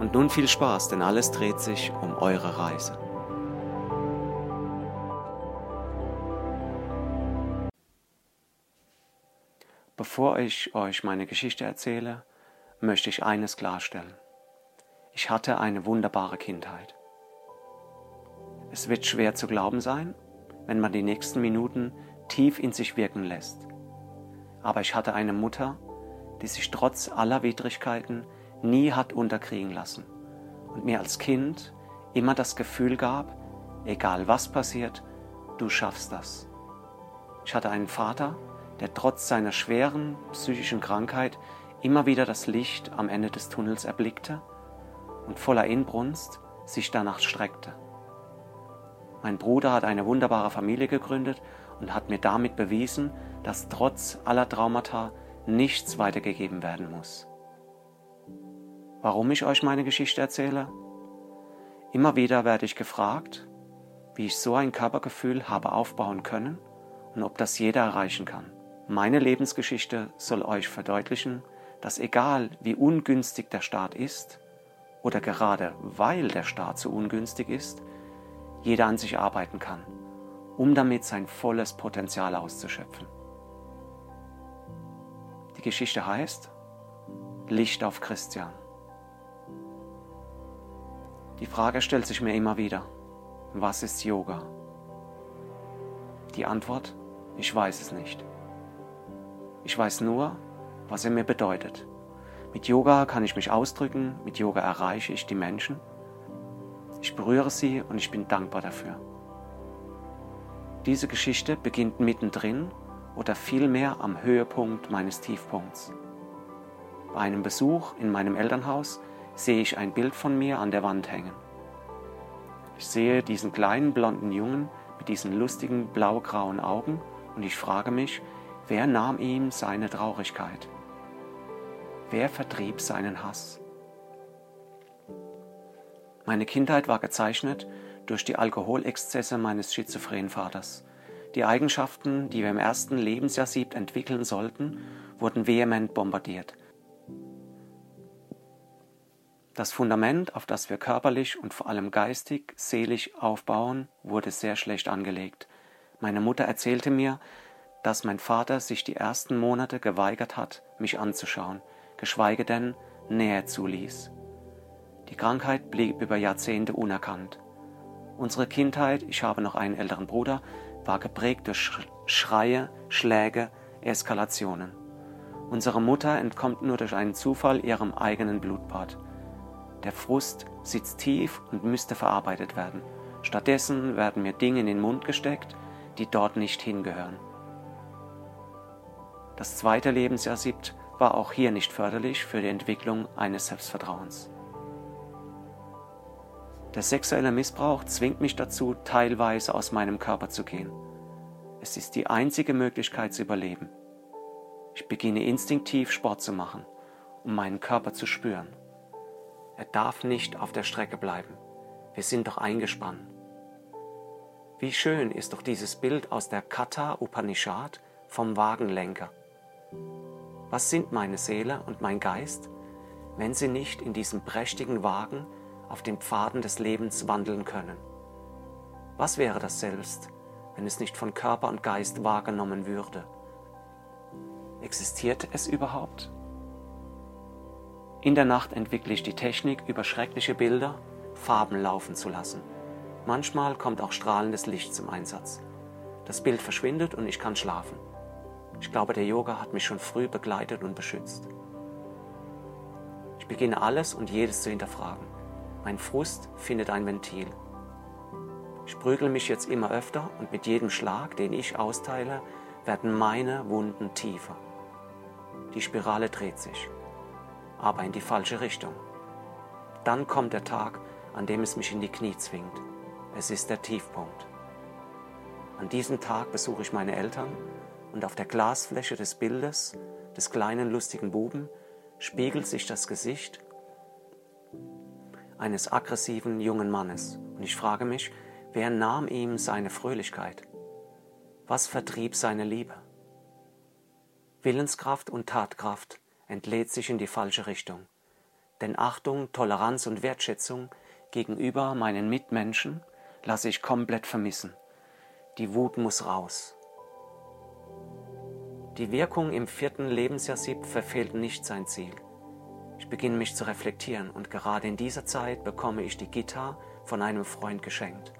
Und nun viel Spaß, denn alles dreht sich um eure Reise. Bevor ich euch meine Geschichte erzähle, möchte ich eines klarstellen. Ich hatte eine wunderbare Kindheit. Es wird schwer zu glauben sein, wenn man die nächsten Minuten tief in sich wirken lässt. Aber ich hatte eine Mutter, die sich trotz aller Widrigkeiten nie hat unterkriegen lassen und mir als Kind immer das Gefühl gab, egal was passiert, du schaffst das. Ich hatte einen Vater, der trotz seiner schweren psychischen Krankheit immer wieder das Licht am Ende des Tunnels erblickte und voller Inbrunst sich danach streckte. Mein Bruder hat eine wunderbare Familie gegründet und hat mir damit bewiesen, dass trotz aller Traumata nichts weitergegeben werden muss. Warum ich euch meine Geschichte erzähle? Immer wieder werde ich gefragt, wie ich so ein Körpergefühl habe aufbauen können und ob das jeder erreichen kann. Meine Lebensgeschichte soll euch verdeutlichen, dass egal wie ungünstig der Start ist oder gerade weil der Start so ungünstig ist, jeder an sich arbeiten kann, um damit sein volles Potenzial auszuschöpfen. Die Geschichte heißt Licht auf Christian. Die Frage stellt sich mir immer wieder, was ist Yoga? Die Antwort, ich weiß es nicht. Ich weiß nur, was er mir bedeutet. Mit Yoga kann ich mich ausdrücken, mit Yoga erreiche ich die Menschen. Ich berühre sie und ich bin dankbar dafür. Diese Geschichte beginnt mittendrin oder vielmehr am Höhepunkt meines Tiefpunkts. Bei einem Besuch in meinem Elternhaus sehe ich ein Bild von mir an der Wand hängen. Ich sehe diesen kleinen blonden Jungen mit diesen lustigen blau-grauen Augen und ich frage mich, wer nahm ihm seine Traurigkeit? Wer vertrieb seinen Hass? Meine Kindheit war gezeichnet durch die Alkoholexzesse meines schizophrenen Vaters. Die Eigenschaften, die wir im ersten Lebensjahr entwickeln sollten, wurden vehement bombardiert. Das Fundament, auf das wir körperlich und vor allem geistig, seelisch aufbauen, wurde sehr schlecht angelegt. Meine Mutter erzählte mir, dass mein Vater sich die ersten Monate geweigert hat, mich anzuschauen, geschweige denn näher zuließ. Die Krankheit blieb über Jahrzehnte unerkannt. Unsere Kindheit, ich habe noch einen älteren Bruder, war geprägt durch Schreie, Schläge, Eskalationen. Unsere Mutter entkommt nur durch einen Zufall ihrem eigenen Blutbad. Der Frust sitzt tief und müsste verarbeitet werden. Stattdessen werden mir Dinge in den Mund gesteckt, die dort nicht hingehören. Das zweite Lebensjahr siebt war auch hier nicht förderlich für die Entwicklung eines Selbstvertrauens. Der sexuelle Missbrauch zwingt mich dazu, teilweise aus meinem Körper zu gehen. Es ist die einzige Möglichkeit zu überleben. Ich beginne instinktiv Sport zu machen, um meinen Körper zu spüren. Er darf nicht auf der Strecke bleiben. Wir sind doch eingespannt. Wie schön ist doch dieses Bild aus der Katha Upanishad vom Wagenlenker. Was sind meine Seele und mein Geist, wenn sie nicht in diesem prächtigen Wagen auf den Pfaden des Lebens wandeln können? Was wäre das selbst, wenn es nicht von Körper und Geist wahrgenommen würde? Existiert es überhaupt? In der Nacht entwickle ich die Technik, über schreckliche Bilder Farben laufen zu lassen. Manchmal kommt auch strahlendes Licht zum Einsatz. Das Bild verschwindet und ich kann schlafen. Ich glaube, der Yoga hat mich schon früh begleitet und beschützt. Ich beginne alles und jedes zu hinterfragen. Mein Frust findet ein Ventil. Ich prügel mich jetzt immer öfter und mit jedem Schlag, den ich austeile, werden meine Wunden tiefer. Die Spirale dreht sich aber in die falsche Richtung. Dann kommt der Tag, an dem es mich in die Knie zwingt. Es ist der Tiefpunkt. An diesem Tag besuche ich meine Eltern und auf der Glasfläche des Bildes des kleinen lustigen Buben spiegelt sich das Gesicht eines aggressiven jungen Mannes. Und ich frage mich, wer nahm ihm seine Fröhlichkeit? Was vertrieb seine Liebe? Willenskraft und Tatkraft entlädt sich in die falsche Richtung. Denn Achtung, Toleranz und Wertschätzung gegenüber meinen Mitmenschen lasse ich komplett vermissen. Die Wut muss raus. Die Wirkung im vierten Lebensjahr Sieb verfehlt nicht sein Ziel. Ich beginne mich zu reflektieren und gerade in dieser Zeit bekomme ich die Gita von einem Freund geschenkt.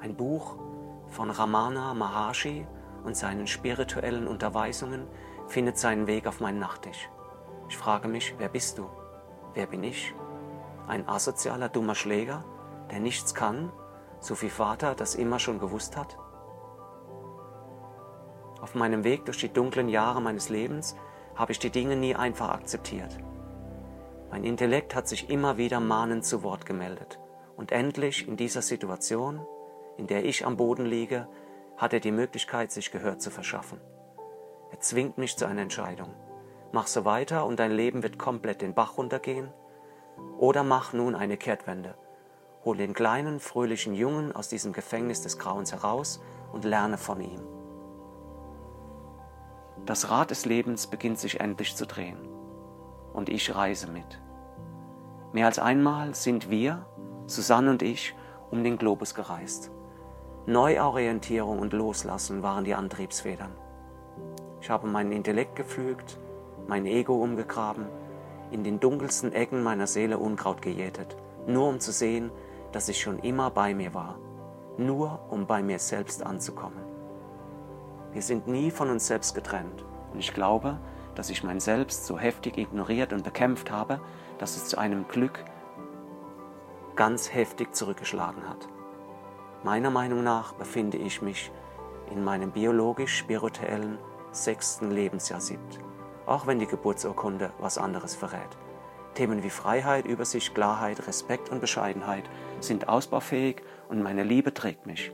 Ein Buch von Ramana Maharshi und seinen spirituellen Unterweisungen findet seinen Weg auf meinen Nachttisch. Ich frage mich, wer bist du? Wer bin ich? Ein asozialer, dummer Schläger, der nichts kann, so wie Vater das immer schon gewusst hat? Auf meinem Weg durch die dunklen Jahre meines Lebens habe ich die Dinge nie einfach akzeptiert. Mein Intellekt hat sich immer wieder mahnend zu Wort gemeldet. Und endlich in dieser Situation, in der ich am Boden liege, hat er die Möglichkeit, sich Gehör zu verschaffen. Er zwingt mich zu einer Entscheidung. Mach so weiter und dein Leben wird komplett den Bach runtergehen. Oder mach nun eine Kehrtwende. Hol den kleinen, fröhlichen Jungen aus diesem Gefängnis des Grauens heraus und lerne von ihm. Das Rad des Lebens beginnt sich endlich zu drehen. Und ich reise mit. Mehr als einmal sind wir, Susanne und ich, um den Globus gereist. Neuorientierung und Loslassen waren die Antriebsfedern. Ich habe meinen Intellekt gepflügt, mein Ego umgegraben, in den dunkelsten Ecken meiner Seele Unkraut gejätet, nur um zu sehen, dass ich schon immer bei mir war, nur um bei mir selbst anzukommen. Wir sind nie von uns selbst getrennt und ich glaube, dass ich mein Selbst so heftig ignoriert und bekämpft habe, dass es zu einem Glück ganz heftig zurückgeschlagen hat. Meiner Meinung nach befinde ich mich in meinem biologisch-spirituellen sechsten Lebensjahr siebt, auch wenn die Geburtsurkunde was anderes verrät. Themen wie Freiheit, Übersicht, Klarheit, Respekt und Bescheidenheit sind ausbaufähig und meine Liebe trägt mich.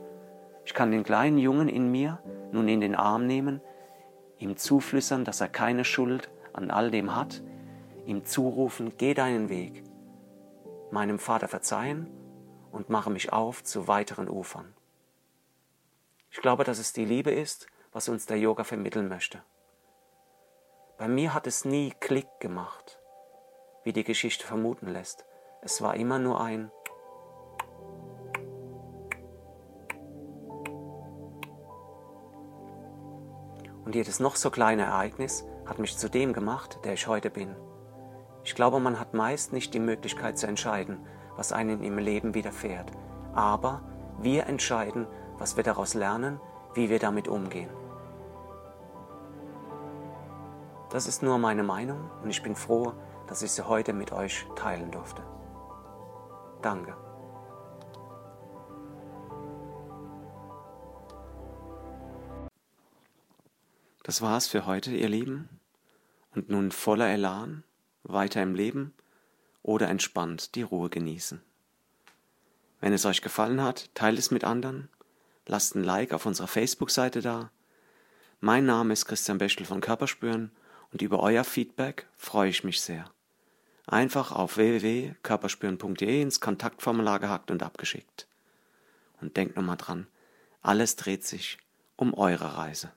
Ich kann den kleinen Jungen in mir nun in den Arm nehmen, ihm zuflüstern, dass er keine Schuld an all dem hat, ihm zurufen, geh deinen Weg, meinem Vater verzeihen und mache mich auf zu weiteren Ufern. Ich glaube, dass es die Liebe ist, was uns der Yoga vermitteln möchte. Bei mir hat es nie Klick gemacht, wie die Geschichte vermuten lässt. Es war immer nur ein Und jedes noch so kleine Ereignis hat mich zu dem gemacht, der ich heute bin. Ich glaube, man hat meist nicht die Möglichkeit zu entscheiden, was einem im Leben widerfährt. Aber wir entscheiden, was wir daraus lernen, wie wir damit umgehen. Das ist nur meine Meinung und ich bin froh, dass ich sie heute mit euch teilen durfte. Danke. Das war's für heute, ihr Lieben. Und nun voller Elan, weiter im Leben oder entspannt die Ruhe genießen. Wenn es euch gefallen hat, teilt es mit anderen, lasst ein Like auf unserer Facebook-Seite da. Mein Name ist Christian Bechtel von Körperspüren und über euer Feedback freue ich mich sehr. Einfach auf www.körperspüren.de ins Kontaktformular gehackt und abgeschickt. Und denkt nochmal dran, alles dreht sich um eure Reise.